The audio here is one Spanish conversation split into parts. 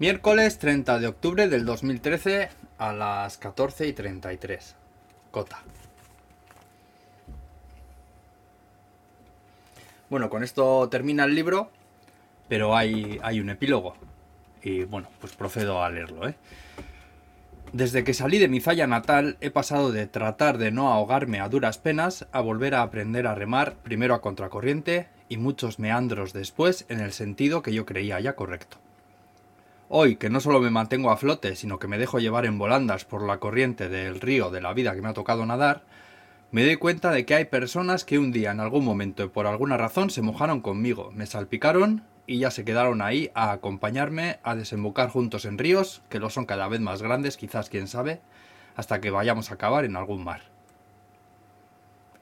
Miércoles 30 de octubre del 2013 a las 14 y 33. Cota. Bueno, con esto termina el libro, pero hay, hay un epílogo. Y bueno, pues procedo a leerlo, ¿eh? Desde que salí de mi falla natal he pasado de tratar de no ahogarme a duras penas a volver a aprender a remar primero a contracorriente y muchos meandros después en el sentido que yo creía ya correcto. Hoy, que no solo me mantengo a flote, sino que me dejo llevar en volandas por la corriente del río de la vida que me ha tocado nadar, me doy cuenta de que hay personas que un día en algún momento y por alguna razón se mojaron conmigo, me salpicaron y ya se quedaron ahí a acompañarme a desembocar juntos en ríos, que lo son cada vez más grandes, quizás quién sabe, hasta que vayamos a acabar en algún mar.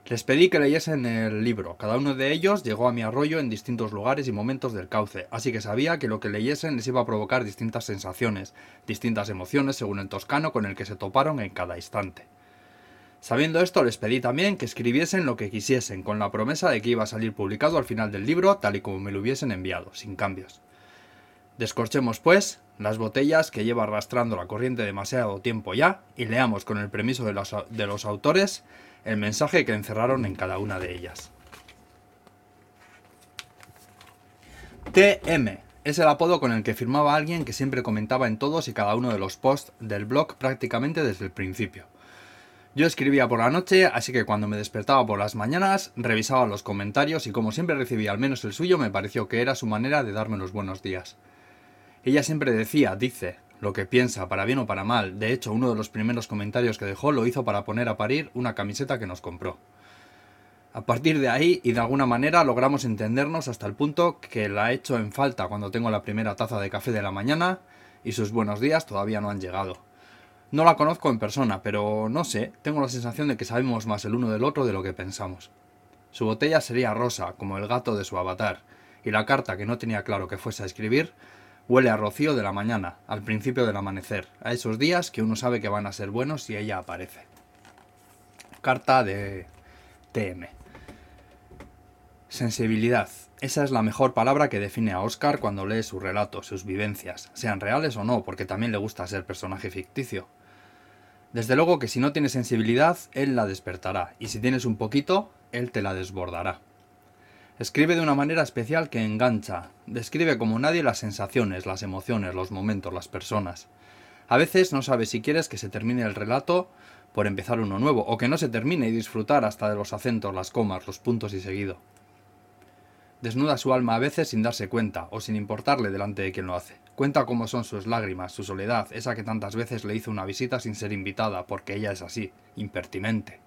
Les pedí que leyesen el libro. Cada uno de ellos llegó a mi arroyo en distintos lugares y momentos del cauce, así que sabía que lo que leyesen les iba a provocar distintas sensaciones, distintas emociones según el toscano con el que se toparon en cada instante. Sabiendo esto, les pedí también que escribiesen lo que quisiesen, con la promesa de que iba a salir publicado al final del libro tal y como me lo hubiesen enviado, sin cambios. Descorchemos, pues, las botellas que lleva arrastrando la corriente demasiado tiempo ya y leamos con el permiso de los, de los autores el mensaje que encerraron en cada una de ellas. TM es el apodo con el que firmaba alguien que siempre comentaba en todos y cada uno de los posts del blog prácticamente desde el principio. Yo escribía por la noche, así que cuando me despertaba por las mañanas, revisaba los comentarios y como siempre recibía al menos el suyo, me pareció que era su manera de darme los buenos días. Ella siempre decía, dice, lo que piensa, para bien o para mal. De hecho, uno de los primeros comentarios que dejó lo hizo para poner a parir una camiseta que nos compró. A partir de ahí, y de alguna manera, logramos entendernos hasta el punto que la echo en falta cuando tengo la primera taza de café de la mañana y sus buenos días todavía no han llegado. No la conozco en persona, pero no sé, tengo la sensación de que sabemos más el uno del otro de lo que pensamos. Su botella sería rosa, como el gato de su avatar, y la carta que no tenía claro que fuese a escribir huele a rocío de la mañana, al principio del amanecer, a esos días que uno sabe que van a ser buenos si ella aparece. Carta de TM. Sensibilidad. Esa es la mejor palabra que define a Oscar cuando lee su relato, sus vivencias, sean reales o no, porque también le gusta ser personaje ficticio. Desde luego que si no tienes sensibilidad, él la despertará, y si tienes un poquito, él te la desbordará. Escribe de una manera especial que engancha, describe como nadie las sensaciones, las emociones, los momentos, las personas. A veces no sabes si quieres que se termine el relato por empezar uno nuevo, o que no se termine y disfrutar hasta de los acentos, las comas, los puntos y seguido. Desnuda su alma a veces sin darse cuenta, o sin importarle delante de quien lo hace. Cuenta cómo son sus lágrimas, su soledad, esa que tantas veces le hizo una visita sin ser invitada, porque ella es así, impertinente.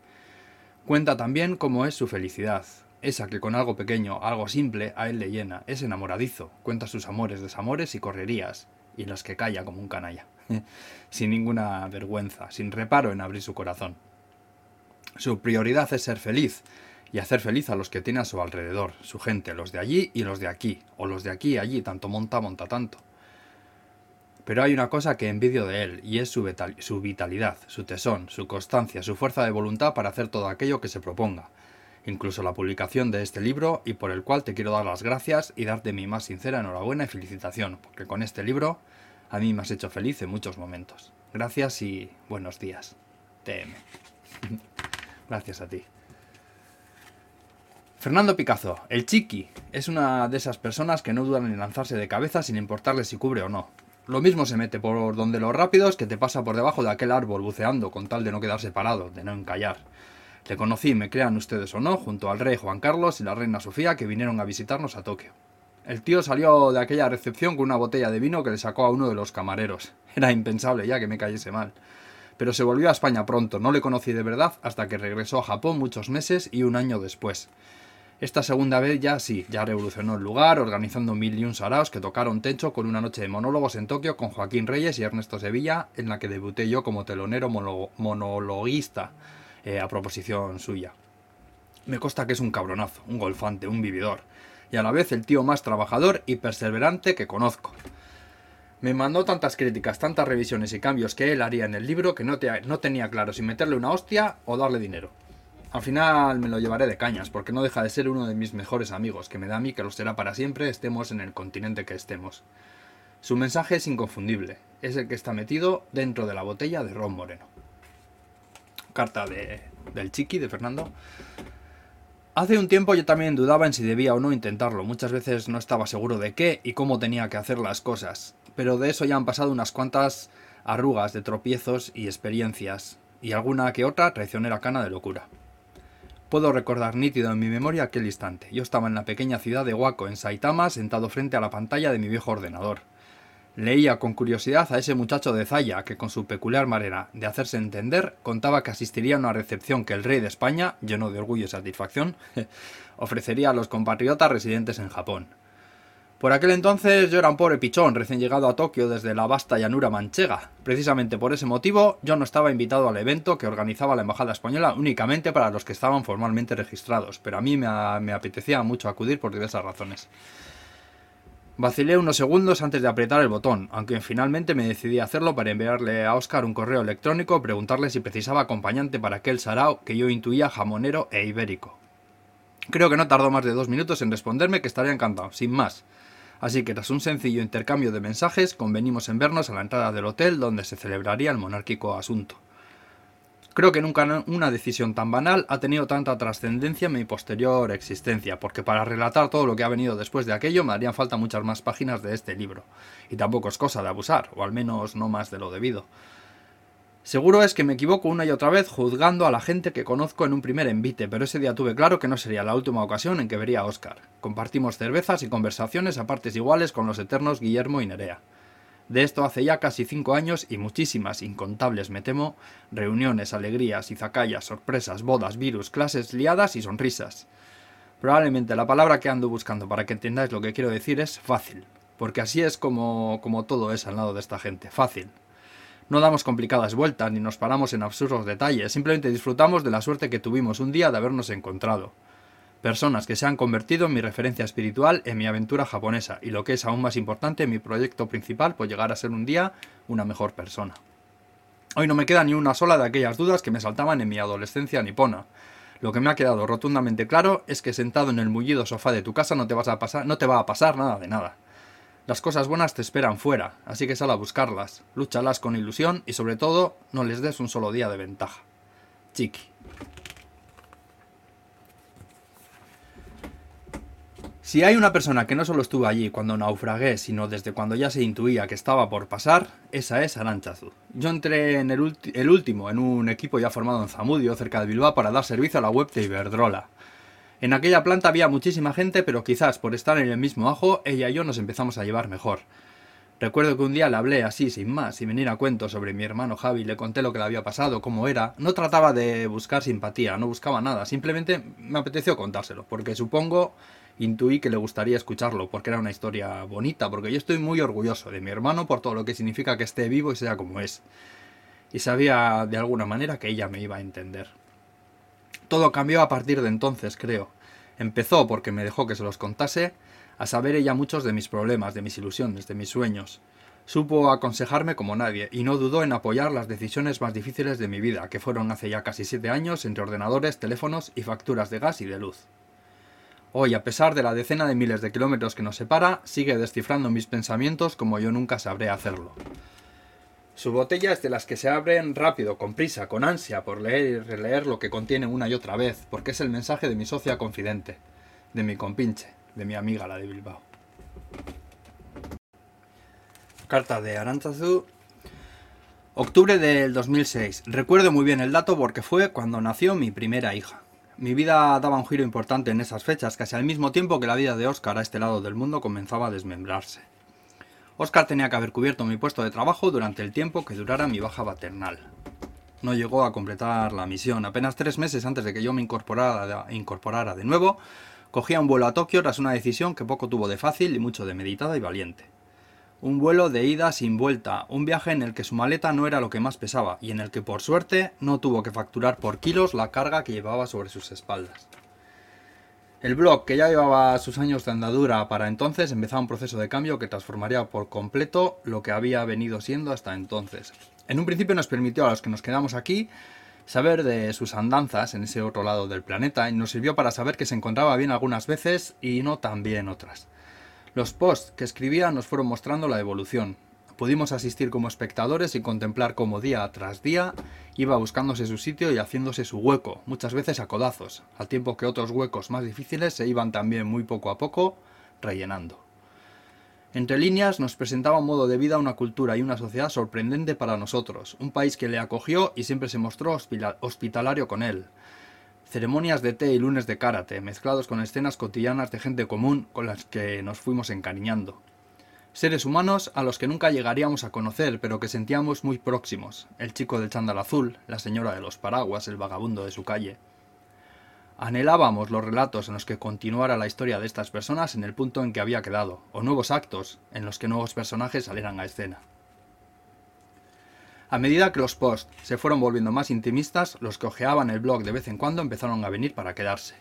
Cuenta también cómo es su felicidad, esa que con algo pequeño, algo simple, a él le llena, es enamoradizo, cuenta sus amores, desamores y correrías, y los que calla como un canalla, sin ninguna vergüenza, sin reparo en abrir su corazón. Su prioridad es ser feliz, y hacer feliz a los que tiene a su alrededor, su gente, los de allí y los de aquí, o los de aquí y allí, tanto monta, monta tanto. Pero hay una cosa que envidio de él, y es su, vitalidad, su tesón, su constancia, su fuerza de voluntad para hacer todo aquello que se proponga, incluso la publicación de este libro, y por el cual te quiero dar las gracias y darte mi más sincera enhorabuena y felicitación, porque con este libro a mí me has hecho feliz en muchos momentos. Gracias y buenos días. TM. Gracias a ti. Fernando Picazo, el chiqui, es una de esas personas que no dudan en lanzarse de cabeza sin importarle si cubre o no. Lo mismo se mete por donde los rápidos que te pasa por debajo de aquel árbol buceando con tal de no quedarse parado, de no encallar. Le conocí, me crean ustedes o no, junto al rey Juan Carlos y la reina Sofía que vinieron a visitarnos a Tokio. El tío salió de aquella recepción con una botella de vino que le sacó a uno de los camareros. Era impensable ya que me cayese mal. Pero se volvió a España pronto, no le conocí de verdad hasta que regresó a Japón muchos meses y un año después. Esta segunda vez ya sí, ya revolucionó el lugar, organizando mil y un saraos que tocaron techo con una noche de monólogos en Tokio con Joaquín Reyes y Ernesto Sevilla, en la que debuté yo como telonero monologuista, eh, a proposición suya. Me consta que es un cabronazo, un golfante, un vividor, y a la vez el tío más trabajador y perseverante que conozco. Me mandó tantas críticas, tantas revisiones y cambios que él haría en el libro que no, no tenía claro si meterle una hostia o darle dinero. Al final me lo llevaré de cañas, porque no deja de ser uno de mis mejores amigos, que me da a mí que lo será para siempre, estemos en el continente que estemos. Su mensaje es inconfundible, es el que está metido dentro de la botella de ron moreno. Carta de, del chiqui, de Fernando. Hace un tiempo yo también dudaba en si debía o no intentarlo. Muchas veces no estaba seguro de qué y cómo tenía que hacer las cosas. Pero de eso ya han pasado unas cuantas arrugas de tropiezos y experiencias, y alguna que otra traicionera cana de locura. Puedo recordar nítido en mi memoria aquel instante. Yo estaba en la pequeña ciudad de Waco, en Saitama, sentado frente a la pantalla de mi viejo ordenador. Leía con curiosidad a ese muchacho de Zaya que con su peculiar manera de hacerse entender contaba que asistiría a una recepción que el rey de España, lleno de orgullo y satisfacción, ofrecería a los compatriotas residentes en Japón. Por aquel entonces yo era un pobre pichón recién llegado a Tokio desde la vasta llanura manchega. Precisamente por ese motivo yo no estaba invitado al evento que organizaba la Embajada Española únicamente para los que estaban formalmente registrados, pero a mí me, me apetecía mucho acudir por diversas razones. Vacilé unos segundos antes de apretar el botón, aunque finalmente me decidí a hacerlo para enviarle a Oscar un correo electrónico preguntarle si precisaba acompañante para aquel sarao que yo intuía jamonero e ibérico. Creo que no tardó más de dos minutos en responderme que estaría encantado, sin más. Así que tras un sencillo intercambio de mensajes, convenimos en vernos a la entrada del hotel donde se celebraría el monárquico asunto. Creo que nunca una decisión tan banal ha tenido tanta trascendencia en mi posterior existencia, porque para relatar todo lo que ha venido después de aquello me harían falta muchas más páginas de este libro, y tampoco es cosa de abusar, o al menos no más de lo debido. Seguro es que me equivoco una y otra vez juzgando a la gente que conozco en un primer envite, pero ese día tuve claro que no sería la última ocasión en que vería a Oscar. Compartimos cervezas y conversaciones a partes iguales con los eternos Guillermo y Nerea. De esto hace ya casi cinco años y muchísimas, incontables me temo, reuniones, alegrías, izacayas, sorpresas, bodas, virus, clases liadas y sonrisas. Probablemente la palabra que ando buscando para que entendáis lo que quiero decir es fácil, porque así es como, como todo es al lado de esta gente, fácil. No damos complicadas vueltas ni nos paramos en absurdos detalles, simplemente disfrutamos de la suerte que tuvimos un día de habernos encontrado personas que se han convertido en mi referencia espiritual en mi aventura japonesa y lo que es aún más importante, mi proyecto principal por llegar a ser un día una mejor persona. Hoy no me queda ni una sola de aquellas dudas que me saltaban en mi adolescencia nipona. Lo que me ha quedado rotundamente claro es que sentado en el mullido sofá de tu casa no te, vas a pasar, no te va a pasar nada de nada. Las cosas buenas te esperan fuera, así que sal a buscarlas, lúchalas con ilusión y sobre todo no les des un solo día de ventaja. Chiqui. Si hay una persona que no solo estuvo allí cuando naufragué, sino desde cuando ya se intuía que estaba por pasar, esa es Aranchazu. Yo entré en el, último en un equipo ya formado en Zamudio, cerca de Bilbao, para dar servicio a la web de Iberdrola. En aquella planta había muchísima gente, pero quizás por estar en el mismo ajo, ella y yo nos empezamos a llevar mejor. Recuerdo que un día le hablé así, sin más, sin venir a cuento sobre mi hermano Javi, le conté lo que le había pasado, cómo era. No trataba de buscar simpatía, no buscaba nada, simplemente me apeteció contárselo, porque supongo intuí que le gustaría escucharlo, porque era una historia bonita, porque yo estoy muy orgulloso de mi hermano por todo lo que significa que esté vivo y sea como es. Y sabía de alguna manera que ella me iba a entender. Todo cambió a partir de entonces, creo. Empezó porque me dejó que se los contase, a saber ella muchos de mis problemas, de mis ilusiones, de mis sueños. Supo aconsejarme como nadie y no dudó en apoyar las decisiones más difíciles de mi vida, que fueron hace ya casi siete años entre ordenadores, teléfonos y facturas de gas y de luz. Hoy, a pesar de la decena de miles de kilómetros que nos separa, sigue descifrando mis pensamientos como yo nunca sabré hacerlo. Su botella es de las que se abren rápido, con prisa, con ansia por leer y releer lo que contiene una y otra vez, porque es el mensaje de mi socia confidente, de mi compinche, de mi amiga la de Bilbao. Carta de Arantazu. Octubre del 2006. Recuerdo muy bien el dato porque fue cuando nació mi primera hija. Mi vida daba un giro importante en esas fechas, casi al mismo tiempo que la vida de Oscar a este lado del mundo comenzaba a desmembrarse. Oscar tenía que haber cubierto mi puesto de trabajo durante el tiempo que durara mi baja paternal. No llegó a completar la misión. Apenas tres meses antes de que yo me incorporara, de nuevo, cogía un vuelo a Tokio tras una decisión que poco tuvo de fácil y mucho de meditada y valiente. Un vuelo de ida sin vuelta, un viaje en el que su maleta no era lo que más pesaba y en el que por suerte no tuvo que facturar por kilos la carga que llevaba sobre sus espaldas. El blog, que ya llevaba sus años de andadura para entonces, empezaba un proceso de cambio que transformaría por completo lo que había venido siendo hasta entonces. En un principio nos permitió a los que nos quedamos aquí saber de sus andanzas en ese otro lado del planeta y nos sirvió para saber que se encontraba bien algunas veces y no tan bien otras. Los posts que escribía nos fueron mostrando la evolución. Pudimos asistir como espectadores y contemplar cómo día tras día iba buscándose su sitio y haciéndose su hueco, muchas veces a codazos, al tiempo que otros huecos más difíciles se iban también muy poco a poco rellenando. Entre líneas nos presentaba un modo de vida, una cultura y una sociedad sorprendente para nosotros, un país que le acogió y siempre se mostró hospitalario con él. Ceremonias de té y lunes de karate, mezclados con escenas cotidianas de gente común con las que nos fuimos encariñando. Seres humanos a los que nunca llegaríamos a conocer, pero que sentíamos muy próximos. El chico del chándal azul, la señora de los paraguas, el vagabundo de su calle. Anhelábamos los relatos en los que continuara la historia de estas personas en el punto en que había quedado, o nuevos actos en los que nuevos personajes salieran a escena. A medida que los posts se fueron volviendo más intimistas, los que ojeaban el blog de vez en cuando empezaron a venir para quedarse.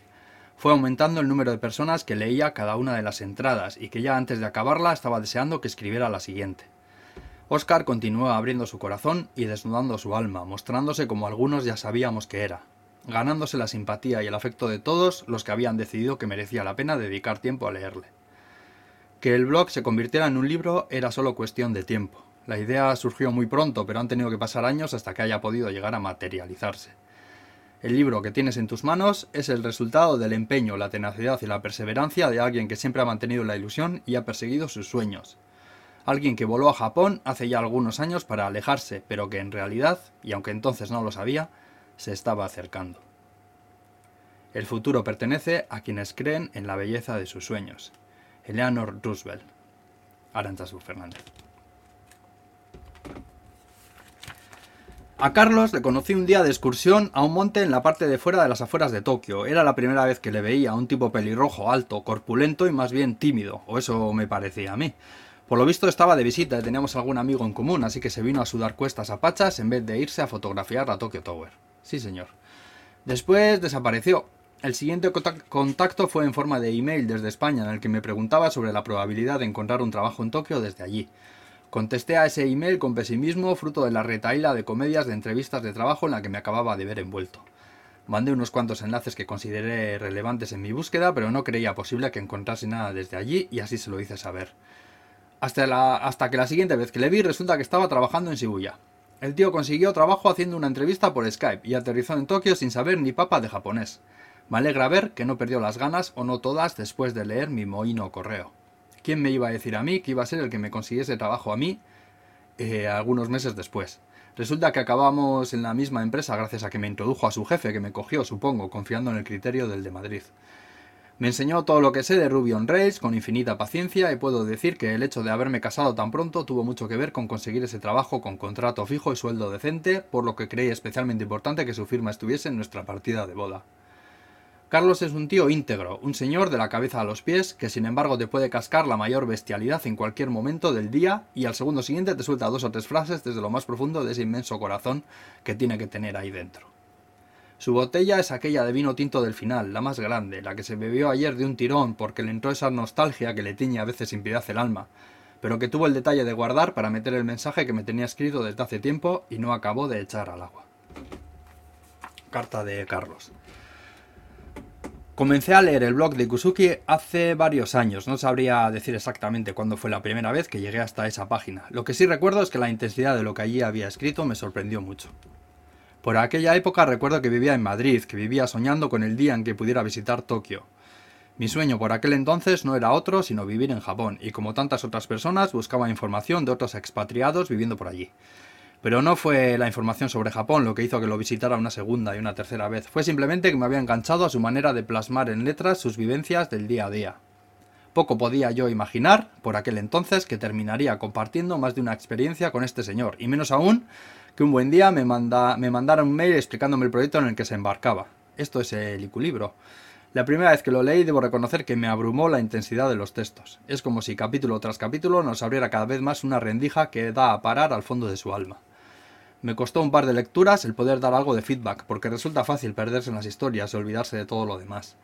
Fue aumentando el número de personas que leía cada una de las entradas y que ya antes de acabarla estaba deseando que escribiera la siguiente. Oscar continuó abriendo su corazón y desnudando su alma, mostrándose como algunos ya sabíamos que era, ganándose la simpatía y el afecto de todos los que habían decidido que merecía la pena dedicar tiempo a leerle. Que el blog se convirtiera en un libro era solo cuestión de tiempo. La idea surgió muy pronto, pero han tenido que pasar años hasta que haya podido llegar a materializarse. El libro que tienes en tus manos es el resultado del empeño, la tenacidad y la perseverancia de alguien que siempre ha mantenido la ilusión y ha perseguido sus sueños. Alguien que voló a Japón hace ya algunos años para alejarse, pero que en realidad, y aunque entonces no lo sabía, se estaba acercando. El futuro pertenece a quienes creen en la belleza de sus sueños. Eleanor Roosevelt. Aranchazu Fernández. A Carlos le conocí un día de excursión a un monte en la parte de fuera de las afueras de Tokio. Era la primera vez que le veía a un tipo pelirrojo, alto, corpulento y más bien tímido, o eso me parecía a mí. Por lo visto estaba de visita y teníamos algún amigo en común, así que se vino a sudar cuestas a pachas en vez de irse a fotografiar la Tokyo Tower. Sí, señor. Después desapareció. El siguiente contacto fue en forma de email desde España, en el que me preguntaba sobre la probabilidad de encontrar un trabajo en Tokio desde allí. Contesté a ese email con pesimismo, fruto de la retaila de comedias de entrevistas de trabajo en la que me acababa de ver envuelto. Mandé unos cuantos enlaces que consideré relevantes en mi búsqueda, pero no creía posible que encontrase nada desde allí y así se lo hice saber. Hasta, la, hasta que la siguiente vez que le vi resulta que estaba trabajando en Shibuya. El tío consiguió trabajo haciendo una entrevista por Skype y aterrizó en Tokio sin saber ni papa de japonés. Me alegra ver que no perdió las ganas o no todas después de leer mi mohino correo. ¿Quién me iba a decir a mí que iba a ser el que me consiguiese trabajo a mí eh, algunos meses después? Resulta que acabamos en la misma empresa gracias a que me introdujo a su jefe, que me cogió, supongo, confiando en el criterio del de Madrid. Me enseñó todo lo que sé de Ruby on Rails con infinita paciencia y puedo decir que el hecho de haberme casado tan pronto tuvo mucho que ver con conseguir ese trabajo con contrato fijo y sueldo decente, por lo que creí especialmente importante que su firma estuviese en nuestra partida de boda. Carlos es un tío íntegro, un señor de la cabeza a los pies, que sin embargo te puede cascar la mayor bestialidad en cualquier momento del día y al segundo siguiente te suelta dos o tres frases desde lo más profundo de ese inmenso corazón que tiene que tener ahí dentro. Su botella es aquella de vino tinto del final, la más grande, la que se bebió ayer de un tirón porque le entró esa nostalgia que le tiñe a veces sin piedad el alma, pero que tuvo el detalle de guardar para meter el mensaje que me tenía escrito desde hace tiempo y no acabó de echar al agua. Carta de Carlos. Comencé a leer el blog de Kusuki hace varios años, no sabría decir exactamente cuándo fue la primera vez que llegué hasta esa página. Lo que sí recuerdo es que la intensidad de lo que allí había escrito me sorprendió mucho. Por aquella época recuerdo que vivía en Madrid, que vivía soñando con el día en que pudiera visitar Tokio. Mi sueño por aquel entonces no era otro sino vivir en Japón, y como tantas otras personas buscaba información de otros expatriados viviendo por allí. Pero no fue la información sobre Japón lo que hizo que lo visitara una segunda y una tercera vez, fue simplemente que me había enganchado a su manera de plasmar en letras sus vivencias del día a día. Poco podía yo imaginar, por aquel entonces, que terminaría compartiendo más de una experiencia con este señor, y menos aún que un buen día me, manda, mandara un mail explicándome el proyecto en el que se embarcaba. Esto es el Iculibro. La primera vez que lo leí debo reconocer que me abrumó la intensidad de los textos. Es como si capítulo tras capítulo nos abriera cada vez más una rendija que da a parar al fondo de su alma. Me costó un par de lecturas el poder dar algo de feedback, porque resulta fácil perderse en las historias y olvidarse de todo lo demás.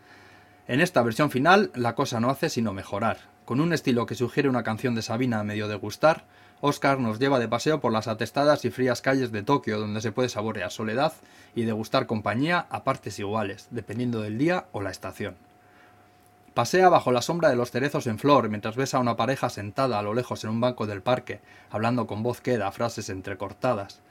En esta versión final, la cosa no hace sino mejorar. Con un estilo que sugiere una canción de Sabina a medio de gustar, Oscar nos lleva de paseo por las atestadas y frías calles de Tokio, donde se puede saborear soledad y degustar compañía a partes iguales, dependiendo del día o la estación. Pasea bajo la sombra de los cerezos en flor mientras besa a una pareja sentada a lo lejos en un banco del parque, hablando con voz queda, frases entrecortadas.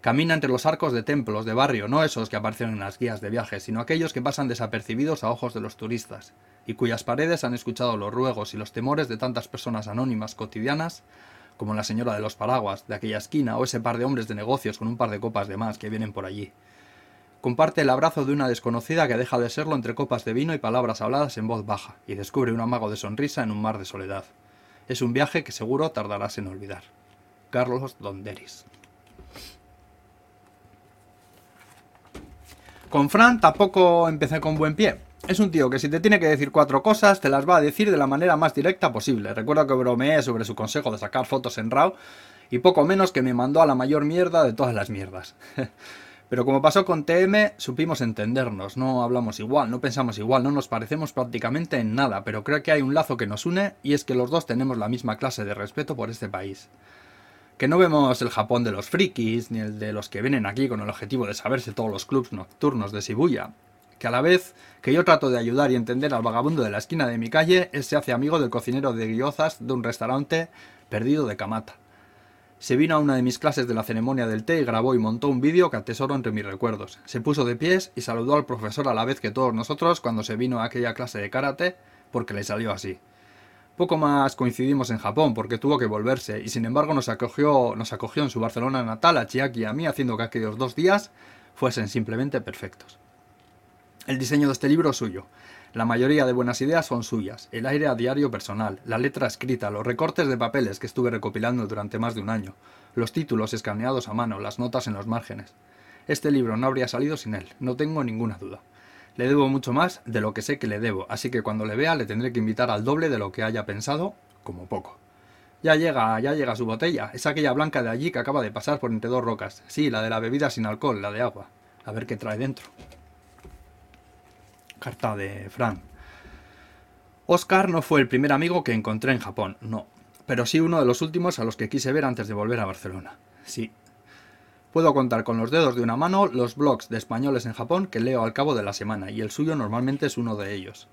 Camina entre los arcos de templos de barrio, no esos que aparecen en las guías de viajes, sino aquellos que pasan desapercibidos a ojos de los turistas, y cuyas paredes han escuchado los ruegos y los temores de tantas personas anónimas cotidianas, como la señora de los paraguas de aquella esquina o ese par de hombres de negocios con un par de copas de más que vienen por allí. Comparte el abrazo de una desconocida que deja de serlo entre copas de vino y palabras habladas en voz baja, y descubre un amago de sonrisa en un mar de soledad. Es un viaje que seguro tardarás en olvidar. Carlos Donderis. Con Fran tampoco empecé con buen pie. Es un tío que si te tiene que decir cuatro cosas, te las va a decir de la manera más directa posible. Recuerdo que bromeé sobre su consejo de sacar fotos en RAW y poco menos que me mandó a la mayor mierda de todas las mierdas. Pero como pasó con TM, supimos entendernos, no hablamos igual, no pensamos igual, no nos parecemos prácticamente en nada, pero creo que hay un lazo que nos une y es que los dos tenemos la misma clase de respeto por este país. Que no vemos el Japón de los frikis, ni el de los que vienen aquí con el objetivo de saberse todos los clubs nocturnos de Shibuya. Que a la vez que yo trato de ayudar y entender al vagabundo de la esquina de mi calle, él se hace amigo del cocinero de guiozas de un restaurante perdido de Kamata se vino a una de mis clases de la ceremonia del té y grabó y montó un vídeo que atesoro entre mis recuerdos. Se puso de pies y saludó al profesor a la vez que todos nosotros cuando se vino a aquella clase de karate, porque le salió así. Poco más coincidimos en Japón porque tuvo que volverse y sin embargo nos acogió, nos acogió en su Barcelona natal a Chiaki y a mí haciendo que aquellos dos días fuesen simplemente perfectos. El diseño de este libro es suyo. La mayoría de buenas ideas son suyas, el aire a diario personal, la letra escrita, los recortes de papeles que estuve recopilando durante más de un año, los títulos escaneados a mano, las notas en los márgenes. Este libro no habría salido sin él, no tengo ninguna duda. Le debo mucho más de lo que sé que le debo, así que cuando le vea le tendré que invitar al doble de lo que haya pensado, como poco. Ya llega, ya llega su botella, es aquella blanca de allí que acaba de pasar por entre dos rocas. Sí, la de la bebida sin alcohol, la de agua. A ver qué trae dentro. Carta de Frank. Oscar no fue el primer amigo que encontré en Japón, no, pero sí uno de los últimos a los que quise ver antes de volver a Barcelona. Sí. Puedo contar con los dedos de una mano los blogs de españoles en Japón que leo al cabo de la semana, y el suyo normalmente es uno de ellos.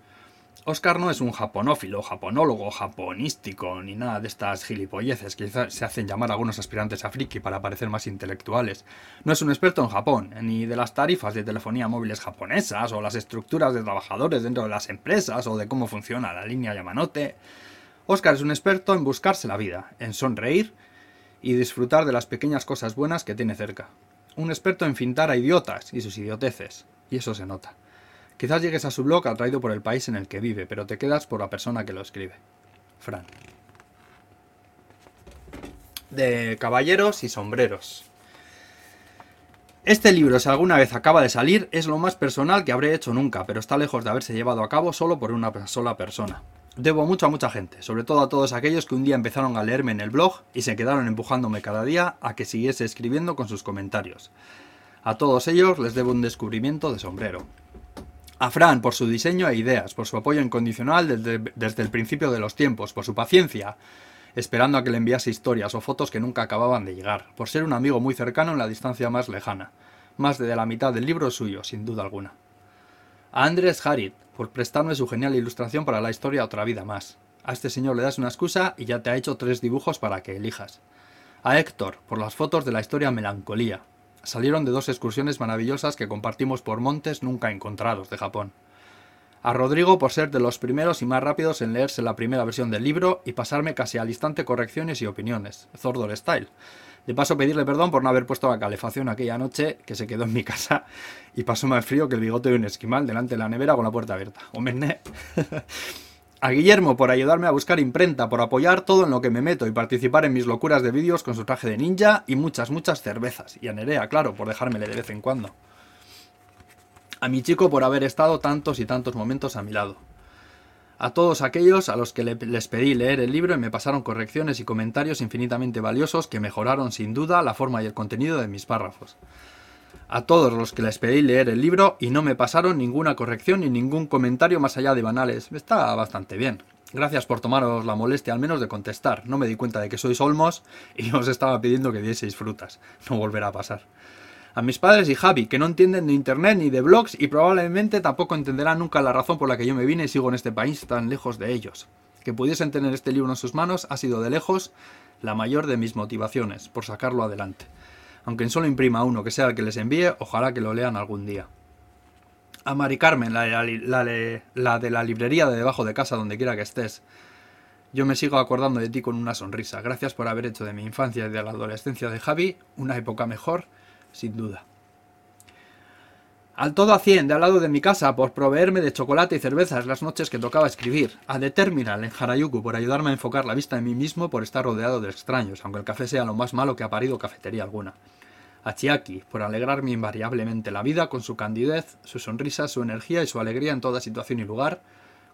Oscar no es un japonófilo, japonólogo, japonístico, ni nada de estas gilipolleces que se hacen llamar algunos aspirantes a friki para parecer más intelectuales. No es un experto en Japón, ni de las tarifas de telefonía móviles japonesas, o las estructuras de trabajadores dentro de las empresas, o de cómo funciona la línea Yamanote. Oscar es un experto en buscarse la vida, en sonreír y disfrutar de las pequeñas cosas buenas que tiene cerca. Un experto en fintar a idiotas y sus idioteces, y eso se nota. Quizás llegues a su blog atraído por el país en el que vive, pero te quedas por la persona que lo escribe. Fran. De Caballeros y Sombreros. Este libro, si alguna vez acaba de salir, es lo más personal que habré hecho nunca, pero está lejos de haberse llevado a cabo solo por una sola persona. Debo mucho a mucha gente, sobre todo a todos aquellos que un día empezaron a leerme en el blog y se quedaron empujándome cada día a que siguiese escribiendo con sus comentarios. A todos ellos les debo un descubrimiento de sombrero. A Fran por su diseño e ideas, por su apoyo incondicional desde, el principio de los tiempos, por su paciencia, esperando a que le enviase historias o fotos que nunca acababan de llegar, por ser un amigo muy cercano en la distancia más lejana. Más de la mitad del libro es suyo, sin duda alguna. A Andrés Harit, por prestarme su genial ilustración para la historia Otra vida más. A este señor le das una excusa y ya te ha hecho tres dibujos para que elijas. A Héctor, por las fotos de la historia Melancolía, salieron de dos excursiones maravillosas que compartimos por montes nunca encontrados de Japón. A Rodrigo por ser de los primeros y más rápidos en leerse la primera versión del libro y pasarme casi al instante correcciones y opiniones, Zordor Style. De paso pedirle perdón por no haber puesto la calefacción aquella noche que se quedó en mi casa y pasó más frío que el bigote de un esquimal delante de la nevera con la puerta abierta. Hombre, A Guillermo por ayudarme a buscar imprenta, por apoyar todo en lo que me meto y participar en mis locuras de vídeos con su traje de ninja y muchas, muchas cervezas. Y a Nerea, claro, por dejármele de vez en cuando. A mi chico por haber estado tantos y tantos momentos a mi lado. A todos aquellos a los que les pedí leer el libro y me pasaron correcciones y comentarios infinitamente valiosos que mejoraron sin duda la forma y el contenido de mis párrafos a todos los que les pedí leer el libro y no me pasaron ninguna corrección ni ningún comentario más allá de banales. Está bastante bien. Gracias por tomaros la molestia al menos de contestar. No me di cuenta de que sois olmos y os estaba pidiendo que dieseis frutas. No volverá a pasar. A mis padres y Javi, que no entienden de internet ni de blogs y probablemente tampoco entenderán nunca la razón por la que yo me vine y sigo en este país tan lejos de ellos. Que pudiesen tener este libro en sus manos ha sido de lejos la mayor de mis motivaciones por sacarlo adelante. Aunque solo imprima uno que sea el que les envíe, ojalá que lo lean algún día. A Mari Carmen, la, la de la librería de debajo de casa, donde quiera que estés. Yo me sigo acordando de ti con una sonrisa. Gracias por haber hecho de mi infancia y de la adolescencia de Javi una época mejor sin duda. Al todo a 100 de al lado de mi casa por proveerme de chocolate y cervezas las noches que tocaba escribir. A Determinal en Harajuku por ayudarme a enfocar la vista en mí mismo por estar rodeado de extraños, aunque el café sea lo más malo que ha parido cafetería alguna. A Chiaki por alegrarme invariablemente la vida con su candidez, su sonrisa, su energía y su alegría en toda situación y lugar,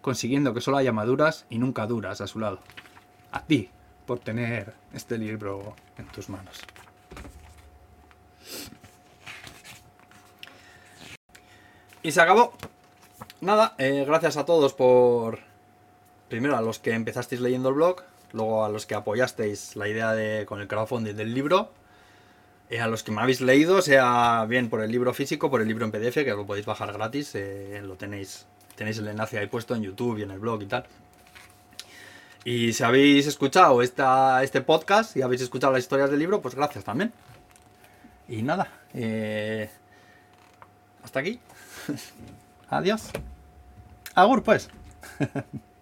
consiguiendo que solo haya maduras y nunca duras a su lado. A ti por tener este libro en tus manos. Y se acabó. Nada, eh, gracias a todos por... Primero a los que empezasteis leyendo el blog, luego a los que apoyasteis la idea de con el crowdfunding del libro, eh, a los que me habéis leído, sea bien por el libro físico, por el libro en PDF, que lo podéis bajar gratis, eh, lo tenéis, tenéis el enlace ahí puesto en YouTube y en el blog y tal. Y si habéis escuchado esta, este podcast y habéis escuchado las historias del libro, pues gracias también. Y nada, hasta aquí. Adiós. Agur, pues.